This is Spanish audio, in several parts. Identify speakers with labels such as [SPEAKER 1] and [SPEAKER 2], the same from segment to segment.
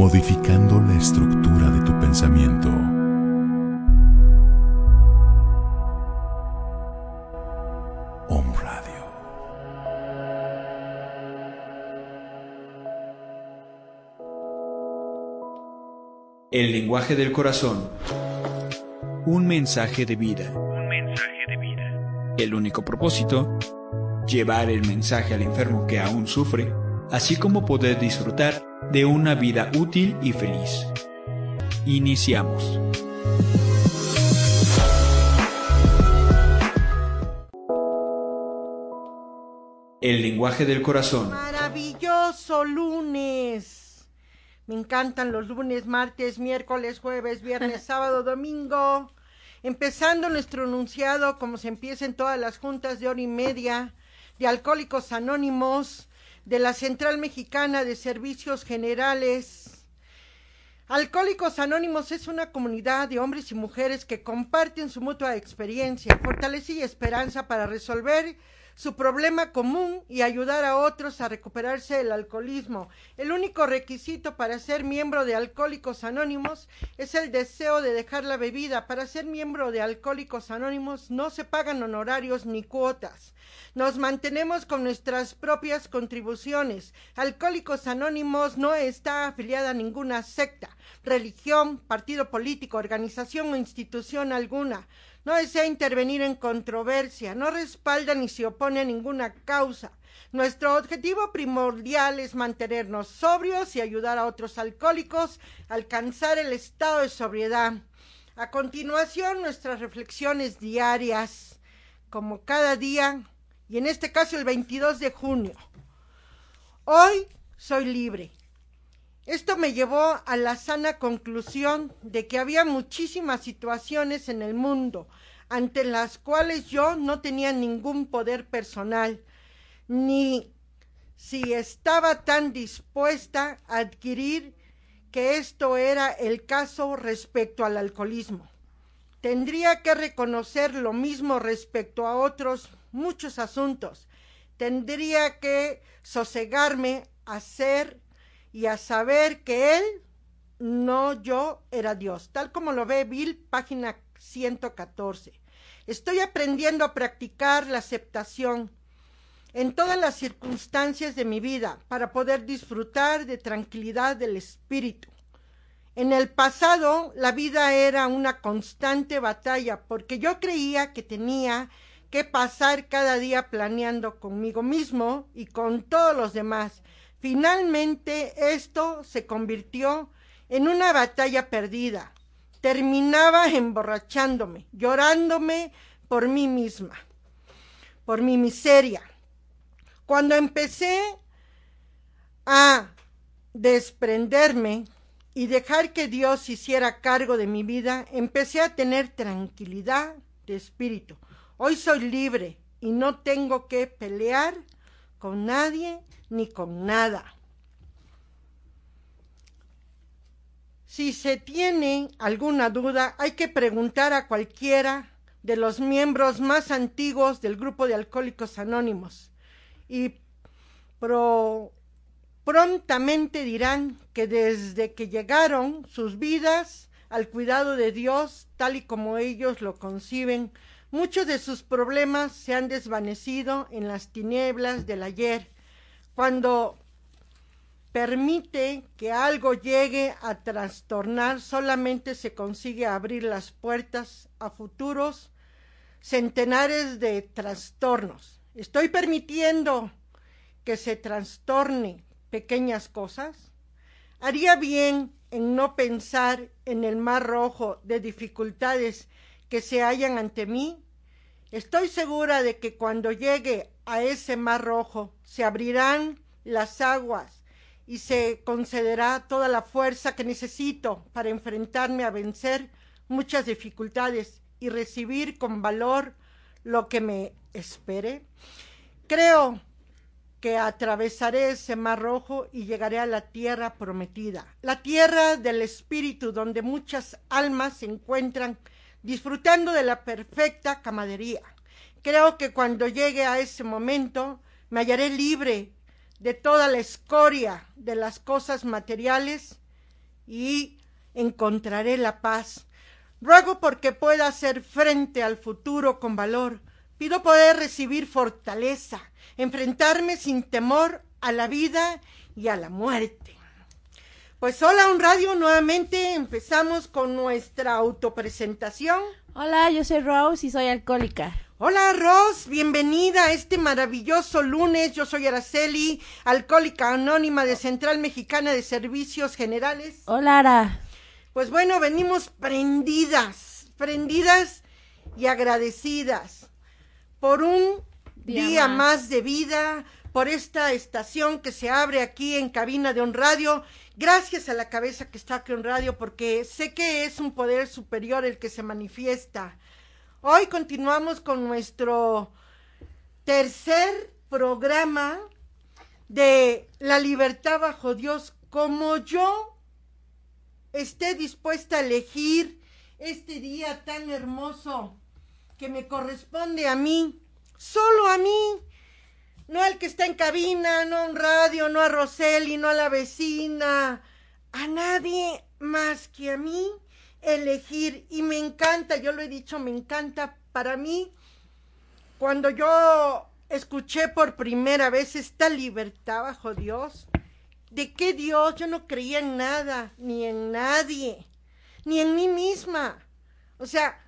[SPEAKER 1] Modificando la estructura de tu pensamiento. Om Radio.
[SPEAKER 2] El lenguaje del corazón. Un mensaje de vida.
[SPEAKER 3] Un mensaje de vida.
[SPEAKER 2] El único propósito, llevar el mensaje al enfermo que aún sufre, así como poder disfrutar de una vida útil y feliz. Iniciamos. El lenguaje del corazón.
[SPEAKER 4] Maravilloso lunes. Me encantan los lunes, martes, miércoles, jueves, viernes, sábado, domingo. Empezando nuestro enunciado como se empieza en todas las juntas de hora y media de Alcohólicos Anónimos de la Central Mexicana de Servicios Generales. Alcohólicos Anónimos es una comunidad de hombres y mujeres que comparten su mutua experiencia, fortaleza y esperanza para resolver su problema común y ayudar a otros a recuperarse del alcoholismo. El único requisito para ser miembro de Alcohólicos Anónimos es el deseo de dejar la bebida. Para ser miembro de Alcohólicos Anónimos no se pagan honorarios ni cuotas. Nos mantenemos con nuestras propias contribuciones. Alcohólicos Anónimos no está afiliada a ninguna secta, religión, partido político, organización o institución alguna no desea intervenir en controversia, no respalda ni se opone a ninguna causa. Nuestro objetivo primordial es mantenernos sobrios y ayudar a otros alcohólicos a alcanzar el estado de sobriedad. A continuación, nuestras reflexiones diarias, como cada día, y en este caso el 22 de junio. Hoy soy libre. Esto me llevó a la sana conclusión de que había muchísimas situaciones en el mundo ante las cuales yo no tenía ningún poder personal, ni si estaba tan dispuesta a adquirir que esto era el caso respecto al alcoholismo. Tendría que reconocer lo mismo respecto a otros muchos asuntos. Tendría que sosegarme a ser y a saber que Él, no yo, era Dios, tal como lo ve Bill, página 114. Estoy aprendiendo a practicar la aceptación en todas las circunstancias de mi vida para poder disfrutar de tranquilidad del espíritu. En el pasado la vida era una constante batalla porque yo creía que tenía que pasar cada día planeando conmigo mismo y con todos los demás Finalmente esto se convirtió en una batalla perdida. Terminaba emborrachándome, llorándome por mí misma, por mi miseria. Cuando empecé a desprenderme y dejar que Dios hiciera cargo de mi vida, empecé a tener tranquilidad de espíritu. Hoy soy libre y no tengo que pelear con nadie ni con nada. Si se tiene alguna duda, hay que preguntar a cualquiera de los miembros más antiguos del grupo de alcohólicos anónimos y prontamente dirán que desde que llegaron sus vidas al cuidado de Dios, tal y como ellos lo conciben, muchos de sus problemas se han desvanecido en las tinieblas del ayer, cuando permite que algo llegue a trastornar, solamente se consigue abrir las puertas a futuros centenares de trastornos. Estoy permitiendo que se trastorne pequeñas cosas. Haría bien en no pensar en el mar rojo de dificultades que se hallan ante mí. Estoy segura de que cuando llegue a ese mar rojo se abrirán las aguas y se concederá toda la fuerza que necesito para enfrentarme a vencer muchas dificultades y recibir con valor lo que me espere. Creo que atravesaré ese mar rojo y llegaré a la tierra prometida, la tierra del espíritu donde muchas almas se encuentran disfrutando de la perfecta camadería. Creo que cuando llegue a ese momento me hallaré libre de toda la escoria de las cosas materiales y encontraré la paz. Ruego porque pueda hacer frente al futuro con valor. Pido poder recibir fortaleza, enfrentarme sin temor a la vida y a la muerte. Pues hola, un radio, nuevamente empezamos con nuestra autopresentación.
[SPEAKER 5] Hola, yo soy Rose y soy alcohólica.
[SPEAKER 4] Hola Ros, bienvenida a este maravilloso lunes. Yo soy Araceli, alcohólica anónima de Central Mexicana de Servicios Generales.
[SPEAKER 5] Hola Ara.
[SPEAKER 4] Pues bueno, venimos prendidas, prendidas y agradecidas por un día, más. de vida, por esta estación que se abre aquí en cabina de un radio. Gracias a la cabeza que está aquí en radio, porque sé que es un poder superior el que se manifiesta Hoy continuamos con nuestro tercer programa de La libertad bajo Dios. Como yo esté dispuesta a elegir este día tan hermoso que me corresponde a mí, solo a mí, no al que está en cabina, no a un radio, no a Roseli, no a la vecina, a nadie más que a mí elegir y me encanta, yo lo he dicho, me encanta para mí cuando yo escuché por primera vez esta libertad bajo Dios, ¿de qué Dios? Yo no creía en nada, ni en nadie, ni en mí misma. O sea,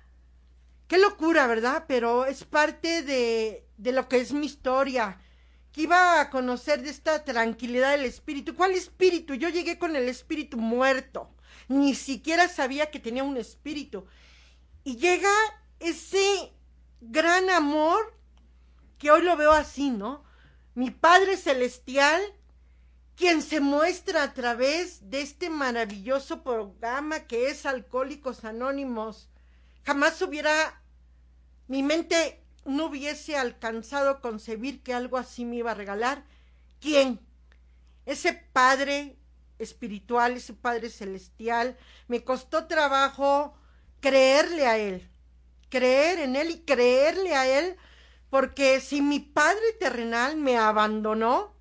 [SPEAKER 4] qué locura, ¿verdad? Pero es parte de, de lo que es mi historia, que iba a conocer de esta tranquilidad del espíritu. ¿Cuál espíritu? Yo llegué con el espíritu muerto ni siquiera sabía que tenía un espíritu. Y llega ese gran amor que hoy lo veo así, ¿no? Mi Padre Celestial, quien se muestra a través de este maravilloso programa que es Alcohólicos Anónimos. Jamás hubiera, mi mente no hubiese alcanzado concebir que algo así me iba a regalar. ¿Quién? Ese Padre espiritual, ese Padre Celestial. Me costó trabajo creerle a Él, creer en Él y creerle a Él, porque si mi Padre terrenal me abandonó,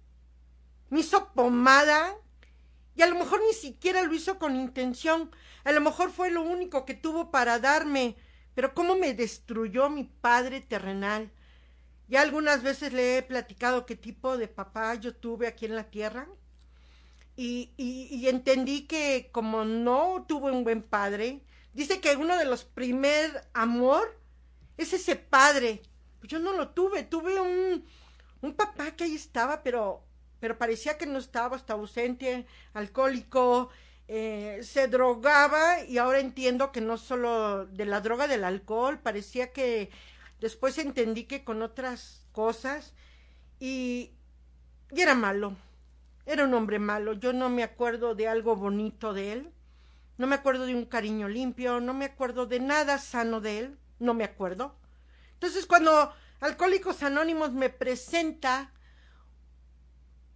[SPEAKER 4] me hizo pomada, y a lo mejor ni siquiera lo hizo con intención, a lo mejor fue lo único que tuvo para darme, pero cómo me destruyó mi Padre terrenal. Ya algunas veces le he platicado qué tipo de papá yo tuve aquí en la tierra y, entendí que como no tuve un buen padre, dice que uno de los primer amor es ese padre. Pues yo no lo tuve, tuve un, un papá que ahí estaba, pero, pero parecía que no estaba, estaba ausente, alcohólico, eh, se drogaba y ahora entiendo que no solo de la droga del alcohol, parecía que después entendí que con otras cosas y, y era malo. Era un hombre malo. Yo no me acuerdo de algo bonito de él. No me acuerdo de un cariño limpio. No me acuerdo de nada sano de él. No me acuerdo. Entonces, cuando Alcohólicos Anónimos me presenta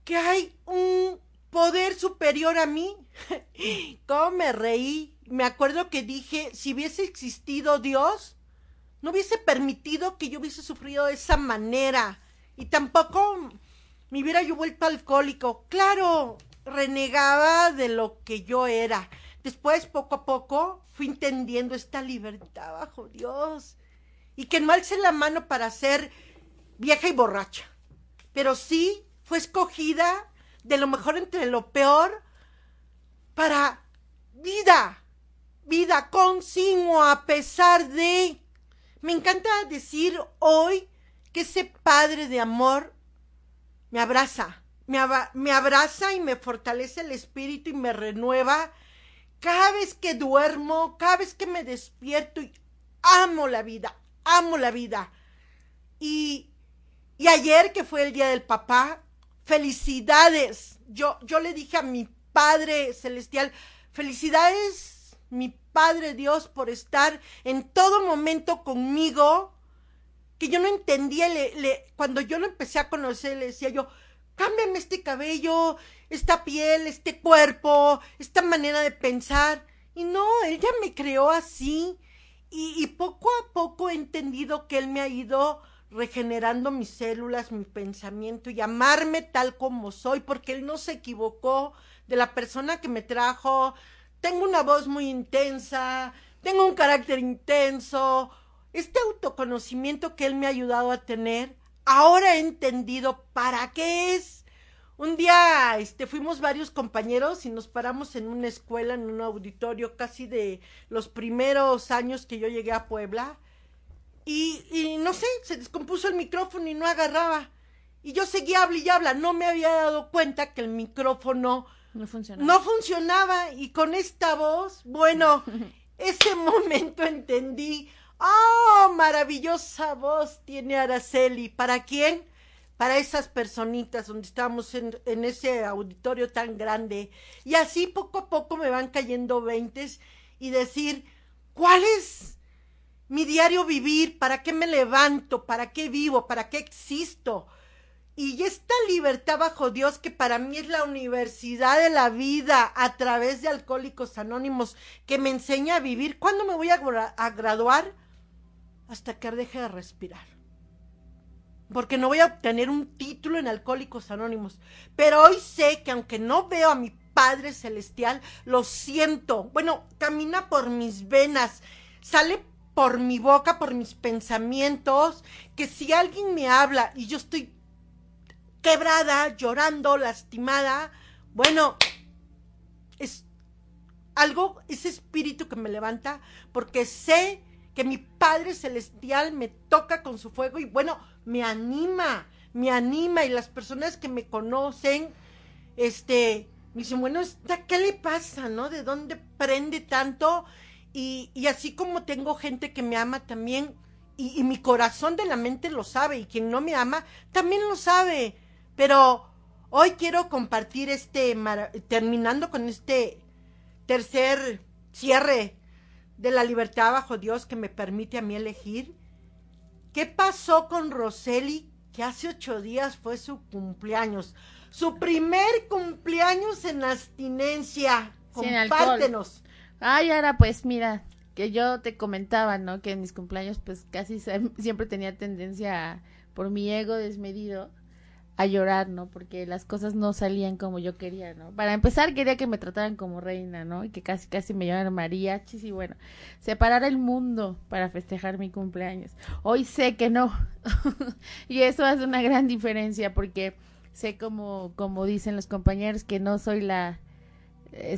[SPEAKER 4] que hay un poder superior a mí, ¿cómo me reí? Me acuerdo que dije, si hubiese existido Dios, no hubiese permitido que yo hubiese sufrido de esa manera. Y tampoco me hubiera yo vuelto alcohólico. Claro, renegaba de lo que yo era. Después, poco a poco, fui entendiendo esta libertad bajo Dios. Y que no alce la mano para ser vieja y borracha. Pero sí fue escogida de lo mejor entre lo peor para vida, vida continua a pesar de... Me encanta decir hoy que ese Padre de amor me abraza, me, me abraza y me fortalece el espíritu y me renueva cada vez que duermo, cada vez que me despierto y amo la vida, amo la vida. Y, y ayer que fue el día del papá, felicidades. Yo, yo le dije a mi Padre Celestial, felicidades, mi Padre Dios, por estar en todo momento conmigo que yo no entendía, le, cuando yo lo empecé a conocer, le decía yo, cámbiame este cabello, esta piel, este cuerpo, esta manera de pensar. Y no, él ya me creó así. Y, y poco a poco he entendido que él me ha ido regenerando mis células, mi pensamiento y amarme tal como soy, porque él no se equivocó de la persona que me trajo. Tengo una voz muy intensa, tengo un carácter intenso, este autoconocimiento que él me ha ayudado a tener, ahora he entendido para qué es. Un día este, fuimos varios compañeros y nos paramos en una escuela, en un auditorio casi de los primeros años que yo llegué a Puebla. Y, y no sé, se descompuso el micrófono y no agarraba. Y yo seguía habla y habla. No me había dado cuenta que el micrófono
[SPEAKER 5] no funcionaba.
[SPEAKER 4] No funcionaba. Y con esta voz, bueno, ese momento entendí ¡Oh, maravillosa voz tiene Araceli! ¿Para quién? Para esas personitas donde estamos en, en ese auditorio tan grande. Y así poco a poco me van cayendo veintes y decir, ¿cuál es mi diario vivir? ¿Para qué me levanto? ¿Para qué vivo? ¿Para qué existo? Y esta libertad bajo Dios, que para mí es la universidad de la vida a través de Alcohólicos Anónimos, que me enseña a vivir. ¿Cuándo me voy a, a graduar? hasta que deje de respirar. Porque no voy a obtener un título en Alcohólicos Anónimos. Pero hoy sé que aunque no veo a mi Padre Celestial, lo siento. Bueno, camina por mis venas, sale por mi boca, por mis pensamientos, que si alguien me habla y yo estoy quebrada, llorando, lastimada, bueno, es algo, ese espíritu que me levanta, porque sé que mi Padre Celestial me toca con su fuego y bueno, me anima, me anima y las personas que me conocen, este, me dicen, bueno, ¿qué le pasa, no? ¿De dónde prende tanto? Y, y así como tengo gente que me ama también, y, y, mi corazón de la mente lo sabe, y quien no me ama también lo sabe, pero hoy quiero compartir este, terminando con este tercer cierre de la libertad bajo Dios que me permite a mí elegir? ¿Qué pasó con Roseli, que hace ocho días fue su cumpleaños? Su primer cumpleaños en abstinencia. Compártenos.
[SPEAKER 5] Ay, ahora pues mira, que yo te comentaba, ¿no? Que en mis cumpleaños pues casi siempre tenía tendencia por mi ego desmedido a llorar, ¿no? Porque las cosas no salían como yo quería, ¿no? Para empezar, quería que me trataran como reina, ¿no? Y que casi, casi me llamaran mariachis y bueno, separar el mundo para festejar mi cumpleaños. Hoy sé que no. y eso hace una gran diferencia porque sé como, como dicen los compañeros que no soy la,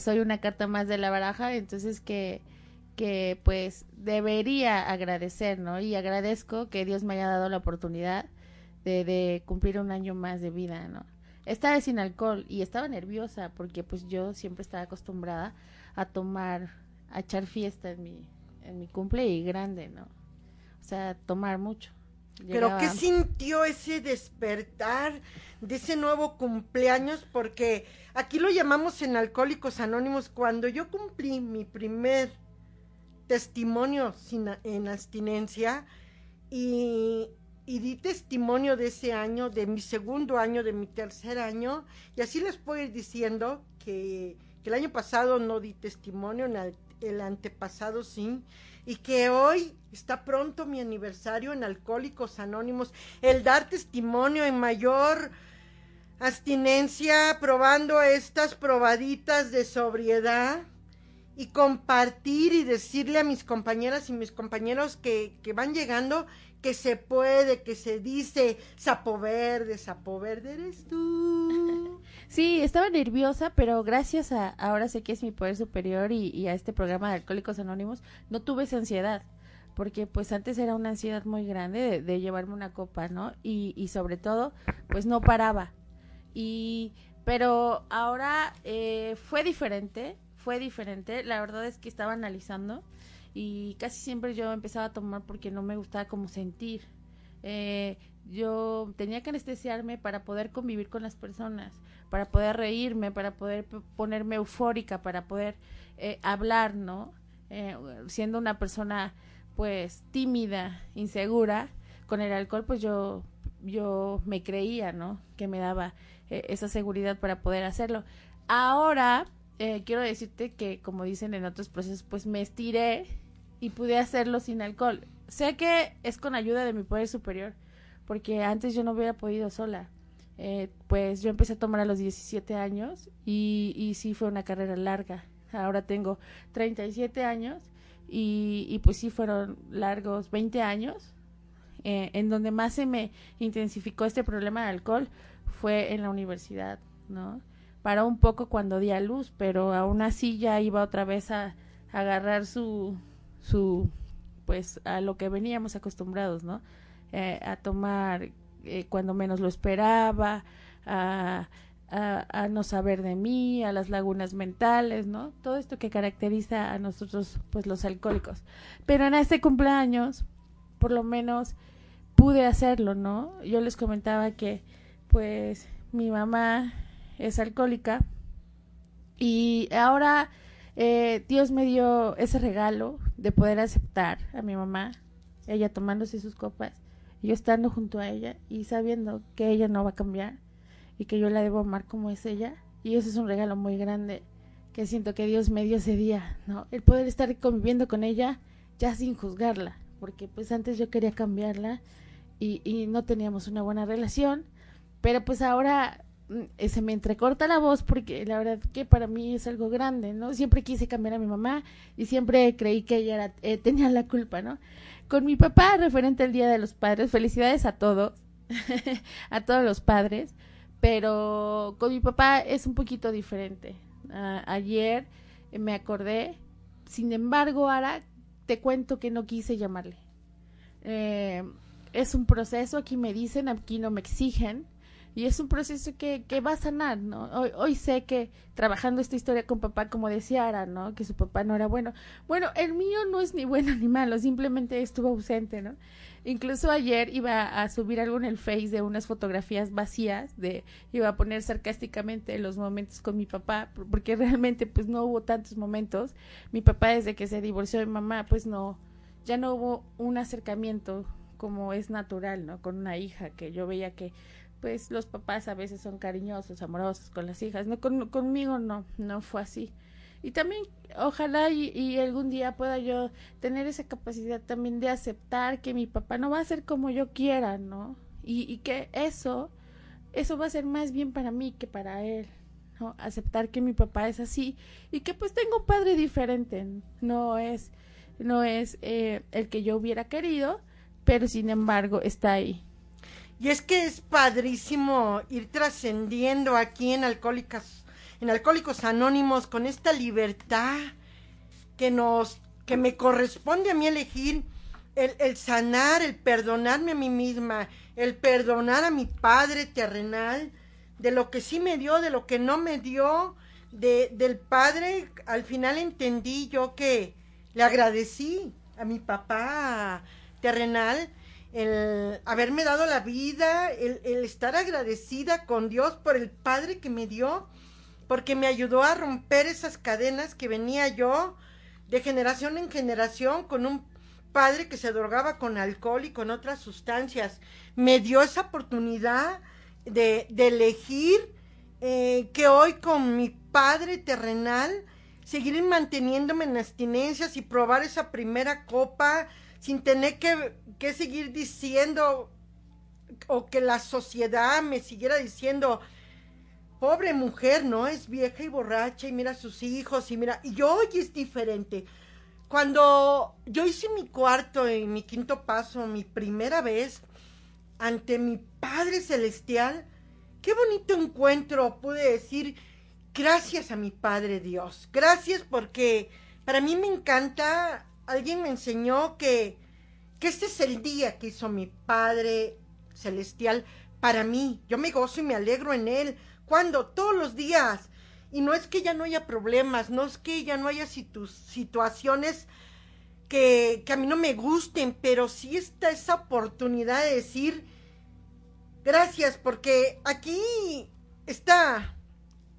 [SPEAKER 5] soy una carta más de la baraja, entonces que que pues debería agradecer, ¿no? Y agradezco que Dios me haya dado la oportunidad de, cumplir un año más de vida, ¿no? Estaba sin alcohol y estaba nerviosa porque pues yo siempre estaba acostumbrada a tomar, a echar fiesta en mi, en mi cumple y grande, ¿no? O sea, tomar mucho.
[SPEAKER 4] Pero ¿qué sintió ese despertar de ese nuevo cumpleaños? Porque aquí lo llamamos en Alcohólicos Anónimos. Cuando yo cumplí mi primer testimonio sin, en abstinencia y, y di testimonio de ese año, de mi segundo año, de mi tercer año, y así les puedo ir diciendo que, que el año pasado no di testimonio, en el, el antepasado sí, y que hoy está pronto mi aniversario en Alcohólicos Anónimos, el dar testimonio en mayor abstinencia, probando estas probaditas de sobriedad y compartir y decirle a mis compañeras y mis compañeros que, que van llegando que se puede, que se dice, sapo verde, sapo verde eres tú.
[SPEAKER 5] Sí, estaba nerviosa, pero gracias a ahora sé que es mi poder superior y, y a este programa de Alcohólicos Anónimos, no tuve esa ansiedad. Porque pues antes era una ansiedad muy grande de, de llevarme una copa, ¿no? Y, y sobre todo, pues no paraba. Y, pero ahora eh, fue diferente, fue diferente. La verdad es que estaba analizando y casi siempre yo empezaba a tomar porque no me gustaba como sentir. Eh, yo tenía que anestesiarme para poder convivir con las personas, para poder reírme, para poder ponerme eufórica, para poder eh, hablar, ¿no? Eh, siendo una persona pues tímida, insegura, con el alcohol pues yo yo me creía, ¿no? Que me daba eh, esa seguridad para poder hacerlo. Ahora eh, quiero decirte que como dicen en otros procesos pues me estiré y pude hacerlo sin alcohol. Sé que es con ayuda de mi poder superior, porque antes yo no hubiera podido sola. Eh, pues yo empecé a tomar a los 17 años y, y sí fue una carrera larga. Ahora tengo 37 años y, y pues sí fueron largos 20 años. Eh, en donde más se me intensificó este problema de alcohol fue en la universidad, ¿no? Paró un poco cuando di a luz, pero aún así ya iba otra vez a, a agarrar su, su, pues a lo que veníamos acostumbrados, ¿no? Eh, a tomar eh, cuando menos lo esperaba, a, a, a no saber de mí, a las lagunas mentales, ¿no? Todo esto que caracteriza a nosotros, pues los alcohólicos. Pero en este cumpleaños, por lo menos pude hacerlo, ¿no? Yo les comentaba que, pues, mi mamá es alcohólica y ahora eh, Dios me dio ese regalo de poder aceptar a mi mamá, ella tomándose sus copas, yo estando junto a ella y sabiendo que ella no va a cambiar y que yo la debo amar como es ella. Y eso es un regalo muy grande que siento que Dios me dio ese día, ¿no? El poder estar conviviendo con ella ya sin juzgarla, porque pues antes yo quería cambiarla y, y no teníamos una buena relación, pero pues ahora se me entrecorta la voz porque la verdad que para mí es algo grande, ¿no? Siempre quise cambiar a mi mamá y siempre creí que ella era, eh, tenía la culpa, ¿no? Con mi papá, referente al Día de los Padres, felicidades a todos, a todos los padres, pero con mi papá es un poquito diferente. Ayer me acordé, sin embargo, ahora te cuento que no quise llamarle. Eh, es un proceso, aquí me dicen, aquí no me exigen, y es un proceso que, que va a sanar, ¿no? Hoy, hoy sé que trabajando esta historia con papá, como decía Ara, ¿no? Que su papá no era bueno. Bueno, el mío no es ni bueno ni malo, simplemente estuvo ausente, ¿no? Incluso ayer iba a subir algo en el Face de unas fotografías vacías, de iba a poner sarcásticamente los momentos con mi papá, por- porque realmente pues no hubo tantos momentos. Mi papá desde que se divorció de mamá, pues no, ya no hubo un acercamiento como es natural, ¿no? Con una hija que yo veía que pues los papás a veces son cariñosos, amorosos con las hijas. No, con- conmigo no, no fue así. Y también, ojalá y, algún día pueda yo tener esa capacidad también de aceptar que mi papá no va a ser como yo quiera, ¿no? Y, y que eso, eso va a ser más bien para mí que para él, ¿no? Aceptar que mi papá es así y que pues tengo un padre diferente, no es, no es eh, el que yo hubiera querido, pero sin embargo está ahí.
[SPEAKER 4] Y es que es padrísimo ir trascendiendo aquí en Alcohólicas, en Alcohólicos Anónimos con esta libertad que nos, que me corresponde a mí elegir el, el sanar, el perdonarme a mí misma, el perdonar a mi padre terrenal, de lo que sí me dio, de lo que no me dio, de, del padre, al final entendí yo que le agradecí a mi papá terrenal el haberme dado la vida, el, estar agradecida con Dios por el Padre que me dio, porque me ayudó a romper esas cadenas que venía yo de generación en generación con un padre que se drogaba con alcohol y con otras sustancias. Me dio esa oportunidad de, de elegir eh, que hoy con mi padre terrenal seguir manteniéndome en abstinencias y probar esa primera copa sin tener que, que seguir diciendo o que la sociedad me siguiera diciendo, pobre mujer, ¿no? Es vieja y borracha y mira a sus hijos y mira, y yo hoy es diferente. Cuando yo hice mi cuarto y mi quinto paso, mi primera vez, ante mi Padre Celestial, qué bonito encuentro, pude decir, gracias a mi Padre Dios, gracias porque para mí me encanta, alguien me enseñó que, que este es el día que hizo mi Padre Celestial para mí, yo me gozo y me alegro en él, cuando todos los días, y no es que ya no haya problemas, no es que ya no haya situ situaciones que, que, a mí no me gusten, pero sí está esa oportunidad de decir gracias, porque aquí está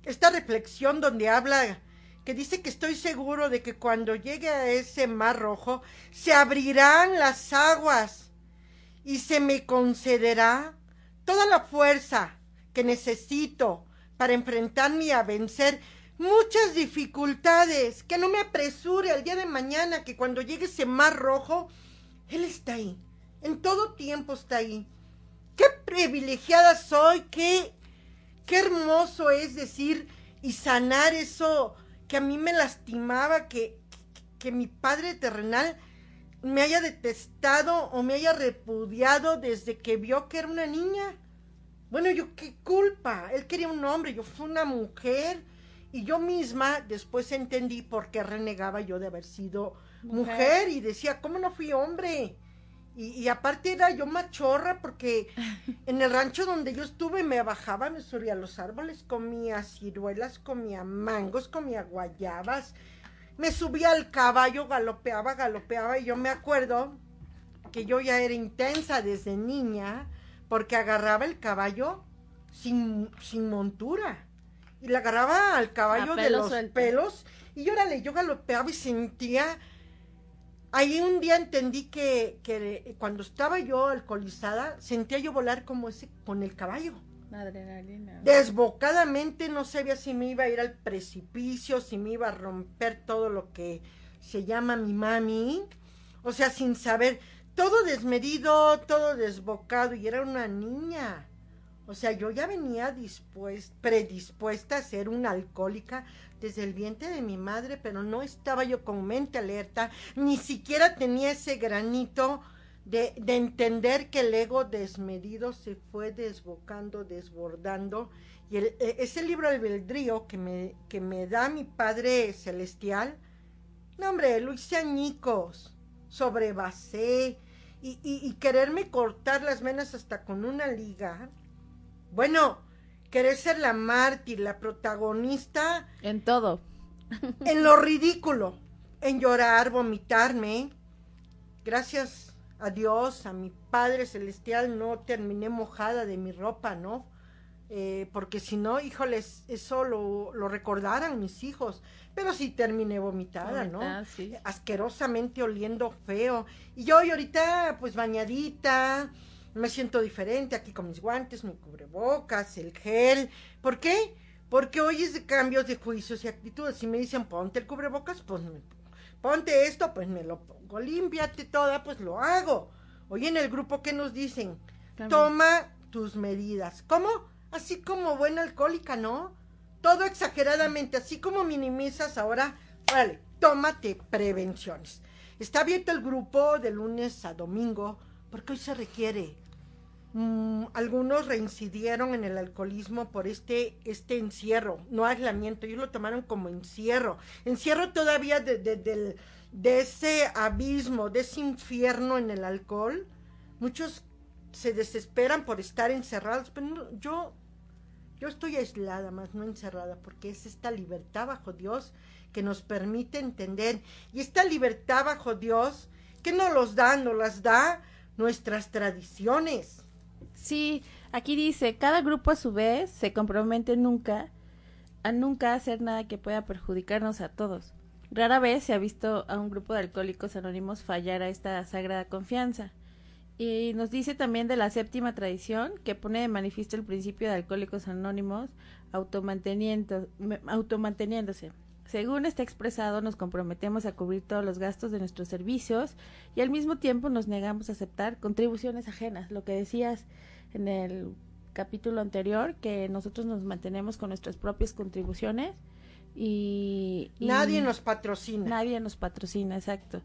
[SPEAKER 4] esta reflexión donde habla que dice que estoy seguro de que cuando llegue a ese mar rojo se abrirán las aguas y se me concederá toda la fuerza que necesito para enfrentarme a vencer muchas dificultades, que no me apresure al día de mañana, que cuando llegue ese mar rojo, Él está ahí, en todo tiempo está ahí. Qué privilegiada soy, qué, qué hermoso es decir y sanar eso que a mí me lastimaba, que, que mi Padre terrenal me haya detestado o me haya repudiado desde que vio que era una niña. Bueno, yo qué culpa. Él quería un hombre, yo fui una mujer. Y yo misma después entendí por qué renegaba yo de haber sido mujer, mujer y decía, ¿cómo no fui hombre? Y, y, aparte era yo machorra porque en el rancho donde yo estuve me bajaba, me subía a los árboles, comía ciruelas, comía mangos, comía guayabas, me subía al caballo, galopeaba, galopeaba y yo me acuerdo que yo ya era intensa desde niña porque agarraba el caballo sin, sin montura. Y le agarraba al caballo de los pelos. Y órale, yo galopeaba y sentía. Ahí un día entendí que, que cuando estaba yo alcoholizada, sentía yo volar como ese con el caballo.
[SPEAKER 5] Adrenalina.
[SPEAKER 4] Desbocadamente no sabía si me iba a ir al precipicio, si me iba a romper todo lo que se llama mi mami. O sea, sin saber todo desmedido, todo desbocado y era una niña. O sea, yo ya venía dispuesta, predispuesta a ser una alcohólica desde el vientre de mi madre, pero no estaba yo con mente alerta, ni siquiera tenía ese granito de, de entender que el ego desmedido se fue desbocando, desbordando. Y e, ese libro albedrío que me, que me da mi Padre Celestial, no hombre, lo hice añicos, sobrevasé, y, y, y, quererme cortar las venas hasta con una liga. Bueno, querer ser la mártir, la protagonista.
[SPEAKER 5] En todo.
[SPEAKER 4] En lo ridículo. En llorar, vomitarme. Gracias a Dios, a mi Padre Celestial, no terminé mojada de mi ropa, ¿no? Eh, porque si no, híjoles, eso lo, lo recordaran mis hijos pero sí terminé vomitada, ¿no?
[SPEAKER 5] Sí.
[SPEAKER 4] Asquerosamente oliendo feo. Y yo hoy ahorita, pues bañadita, me siento diferente aquí con mis guantes, mi cubrebocas, el gel. ¿Por qué? Porque hoy es de cambios de juicios y actitudes. Si me dicen ponte el cubrebocas, pues me, ponte esto, pues me lo pongo. Límpiate toda, pues lo hago. Hoy en el grupo, ¿qué nos dicen? También. Toma tus medidas. ¿Cómo? Así como buena alcohólica, ¿no? todo exageradamente, así como minimizas ahora, vale, tómate prevenciones. Está abierto el grupo de lunes a domingo porque hoy se requiere. Mm, algunos reincidieron en el alcoholismo por este, este encierro, no aislamiento, ellos lo tomaron como encierro. Encierro todavía de, de, ese abismo, de ese infierno en el alcohol. Muchos se desesperan por estar encerrados, pero yo yo estoy aislada, más no encerrada, porque es esta libertad bajo Dios que nos permite entender. Y esta libertad bajo Dios, que no los da, no las da nuestras tradiciones.
[SPEAKER 5] Sí, aquí dice, cada grupo a su vez se compromete nunca a nunca hacer nada que pueda perjudicarnos a todos. Rara vez se ha visto a un grupo de alcohólicos anónimos fallar a esta sagrada confianza. Y nos dice también de la séptima tradición que pone de manifiesto el principio de alcohólicos anónimos automanteniendo, automanteniéndose. Según está expresado, nos comprometemos a cubrir todos los gastos de nuestros servicios y al mismo tiempo nos negamos a aceptar contribuciones ajenas. Lo que decías en el capítulo anterior, que nosotros nos mantenemos con nuestras propias contribuciones y, y
[SPEAKER 4] Nadie nos patrocina.
[SPEAKER 5] Nadie nos patrocina, exacto.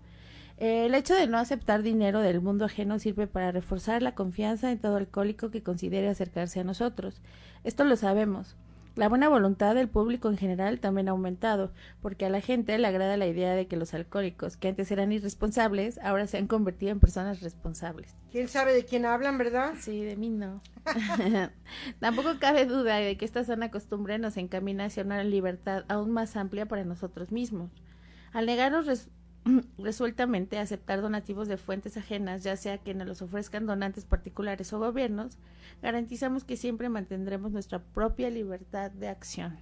[SPEAKER 5] El hecho de no aceptar dinero del mundo ajeno sirve para reforzar la confianza en todo alcohólico que considere acercarse a nosotros. Esto lo sabemos. La buena voluntad del público en general también ha aumentado, porque a la gente le agrada la idea de que los alcohólicos, que antes eran irresponsables, ahora se han convertido en personas responsables.
[SPEAKER 4] ¿Quién sabe de quién hablan, verdad?
[SPEAKER 5] Sí, de mí no. Tampoco cabe duda de que esta sana costumbre nos encamina hacia una libertad aún más amplia para nosotros mismos. Al negarnos res resueltamente aceptar donativos de fuentes ajenas, ya sea que nos los ofrezcan donantes particulares o gobiernos, garantizamos que siempre mantendremos nuestra propia libertad de acción.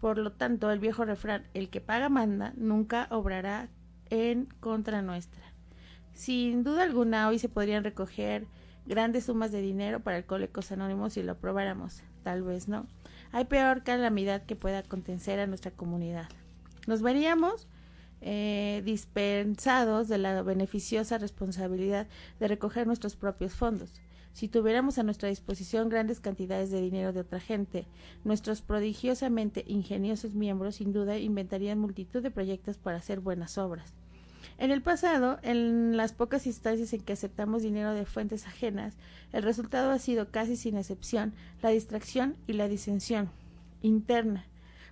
[SPEAKER 5] Por lo tanto, el viejo refrán, el que paga manda, nunca obrará en contra nuestra. Sin duda alguna, hoy se podrían recoger grandes sumas de dinero para alcohólicos anónimos si lo aprobáramos. Tal vez no. Hay peor calamidad que pueda acontecer a nuestra comunidad. Nos veríamos eh, dispensados de la beneficiosa responsabilidad de recoger nuestros propios fondos. Si tuviéramos a nuestra disposición grandes cantidades de dinero de otra gente, nuestros prodigiosamente ingeniosos miembros sin duda inventarían multitud de proyectos para hacer buenas obras. En el pasado, en las pocas instancias en que aceptamos dinero de fuentes ajenas, el resultado ha sido casi sin excepción la distracción y la disensión interna.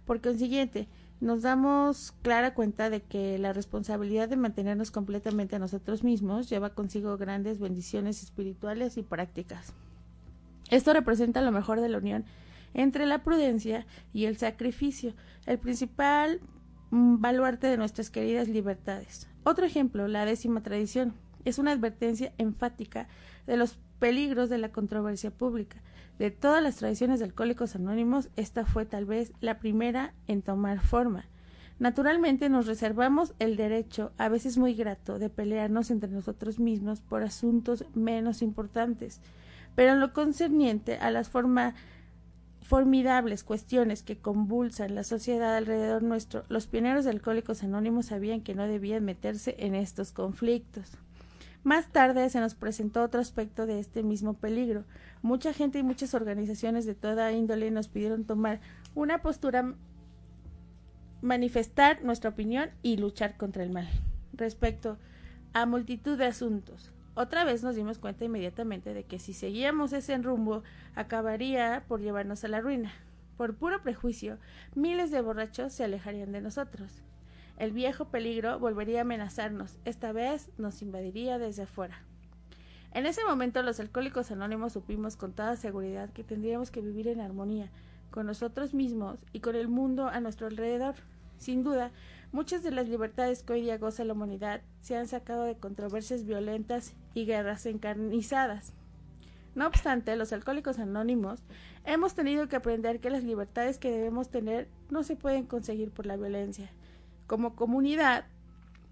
[SPEAKER 5] Por consiguiente, nos damos clara cuenta de que la responsabilidad de mantenernos completamente a nosotros mismos lleva consigo grandes bendiciones espirituales y prácticas. Esto representa lo mejor de la unión entre la prudencia y el sacrificio, el principal mm, baluarte de nuestras queridas libertades. Otro ejemplo, la décima tradición, es una advertencia enfática de los peligros de la controversia pública. De todas las tradiciones de alcohólicos anónimos, esta fue tal vez la primera en tomar forma. Naturalmente nos reservamos el derecho, a veces muy grato, de pelearnos entre nosotros mismos por asuntos menos importantes, pero en lo concerniente a las formidables cuestiones que convulsan la sociedad alrededor nuestro, los pioneros de alcohólicos anónimos sabían que no debían meterse en estos conflictos. Más tarde se nos presentó otro aspecto de este mismo peligro. Mucha gente y muchas organizaciones de toda índole nos pidieron tomar una postura, manifestar nuestra opinión y luchar contra el mal respecto a multitud de asuntos. Otra vez nos dimos cuenta inmediatamente de que si seguíamos ese rumbo acabaría por llevarnos a la ruina. Por puro prejuicio, miles de borrachos se alejarían de nosotros. El viejo peligro volvería a amenazarnos, esta vez nos invadiría desde afuera. En ese momento los alcohólicos anónimos supimos con toda seguridad que tendríamos que vivir en armonía con nosotros mismos y con el mundo a nuestro alrededor. Sin duda, muchas de las libertades que hoy día goza la humanidad se han sacado de controversias violentas y guerras encarnizadas. No obstante, los alcohólicos anónimos hemos tenido que aprender que las libertades que debemos tener no se pueden conseguir por la violencia, como comunidad,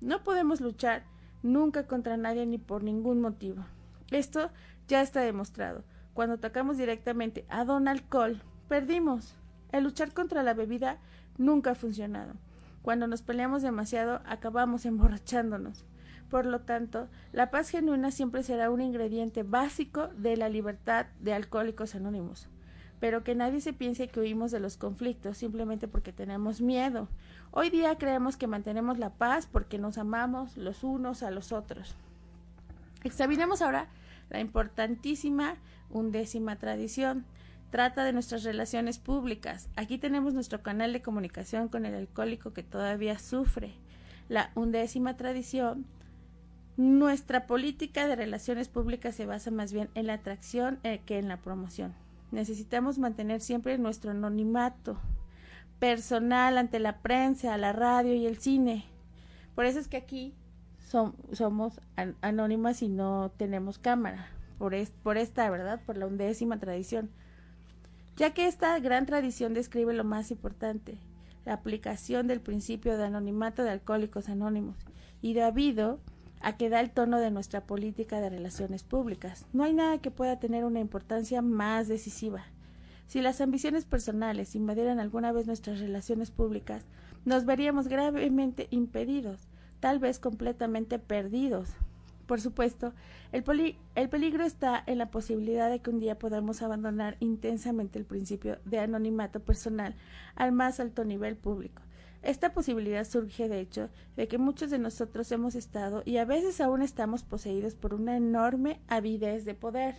[SPEAKER 5] no podemos luchar nunca contra nadie ni por ningún motivo. Esto ya está demostrado. Cuando atacamos directamente a Don Alcohol, perdimos. El luchar contra la bebida nunca ha funcionado. Cuando nos peleamos demasiado, acabamos emborrachándonos. Por lo tanto, la paz genuina siempre será un ingrediente básico de la libertad de alcohólicos anónimos. Pero que nadie se piense que huimos de los conflictos simplemente porque tenemos miedo Hoy día creemos que mantenemos la paz porque nos amamos los unos a los otros. Examinemos ahora la importantísima undécima tradición. Trata de nuestras relaciones públicas. Aquí tenemos nuestro canal de comunicación con el alcohólico que todavía sufre. La undécima tradición. Nuestra política de relaciones públicas se basa más bien en la atracción eh, que en la promoción. Necesitamos mantener siempre nuestro anonimato, personal ante la prensa, la radio y el cine. Por eso es que aquí somos anónimas y no tenemos cámara, por, por esta, ¿verdad? Por la undécima tradición. Ya que esta gran tradición describe lo más importante, la aplicación del principio de anonimato de alcohólicos anónimos, y debido a que da el tono de nuestra política de relaciones públicas. No hay nada que pueda tener una importancia más decisiva. Si las ambiciones personales invadieran alguna vez nuestras relaciones públicas, nos veríamos gravemente impedidos, tal vez completamente perdidos. Por supuesto, el, el, peligro está en la posibilidad de que un día podamos abandonar intensamente el principio de anonimato personal al más alto nivel público. Esta posibilidad surge, de hecho, de que muchos de nosotros hemos estado y a veces aún estamos poseídos por una enorme avidez de poder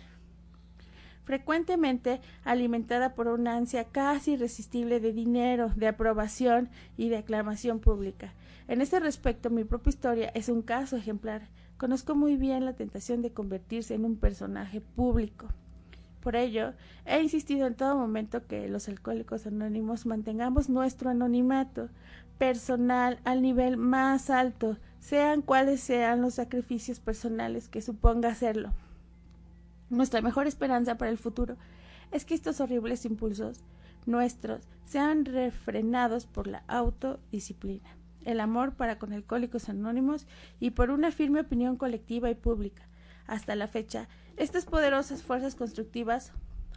[SPEAKER 5] frecuentemente alimentada por una ansia casi irresistible de dinero, de aprobación y de aclamación pública. En este respecto, mi propia historia es un caso ejemplar. Conozco muy bien la tentación de convertirse en un personaje público. Por ello, he insistido en todo momento que los alcohólicos anónimos mantengamos nuestro anonimato personal al nivel más alto, sean cuales sean los sacrificios personales que suponga hacerlo. Nuestra mejor esperanza para el futuro es que estos horribles impulsos nuestros sean refrenados por la autodisciplina, el amor para con alcohólicos anónimos y por una firme opinión colectiva y pública. Hasta la fecha, estas poderosas fuerzas constructivas,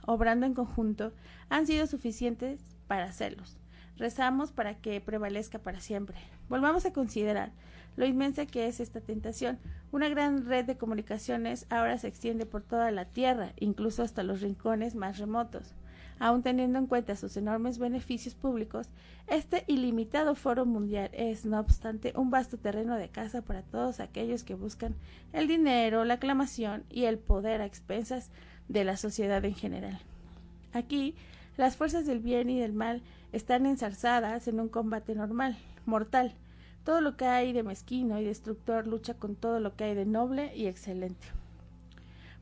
[SPEAKER 5] obrando en conjunto, han sido suficientes para hacerlos. Rezamos para que prevalezca para siempre. Volvamos a considerar lo inmensa que es esta tentación. Una gran red de comunicaciones ahora se extiende por toda la Tierra, incluso hasta los rincones más remotos. Aun teniendo en cuenta sus enormes beneficios públicos, este ilimitado foro mundial es, no obstante, un vasto terreno de caza para todos aquellos que buscan el dinero, la aclamación y el poder a expensas de la sociedad en general. Aquí, las fuerzas del bien y del mal están ensarzadas en un combate normal, mortal, todo lo que hay de mezquino y destructor lucha con todo lo que hay de noble y excelente.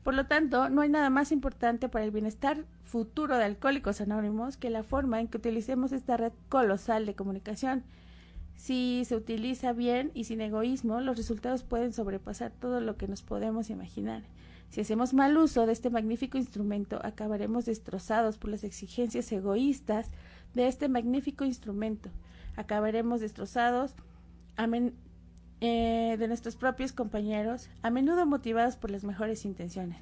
[SPEAKER 5] Por lo tanto, no hay nada más importante para el bienestar futuro de Alcohólicos Anónimos que la forma en que utilicemos esta red colosal de comunicación. Si se utiliza bien y sin egoísmo, los resultados pueden sobrepasar todo lo que nos podemos imaginar. Si hacemos mal uso de este magnífico instrumento, acabaremos destrozados por las exigencias egoístas de este magnífico instrumento. Acabaremos destrozados eh, de nuestros propios compañeros, a menudo motivados por las mejores intenciones.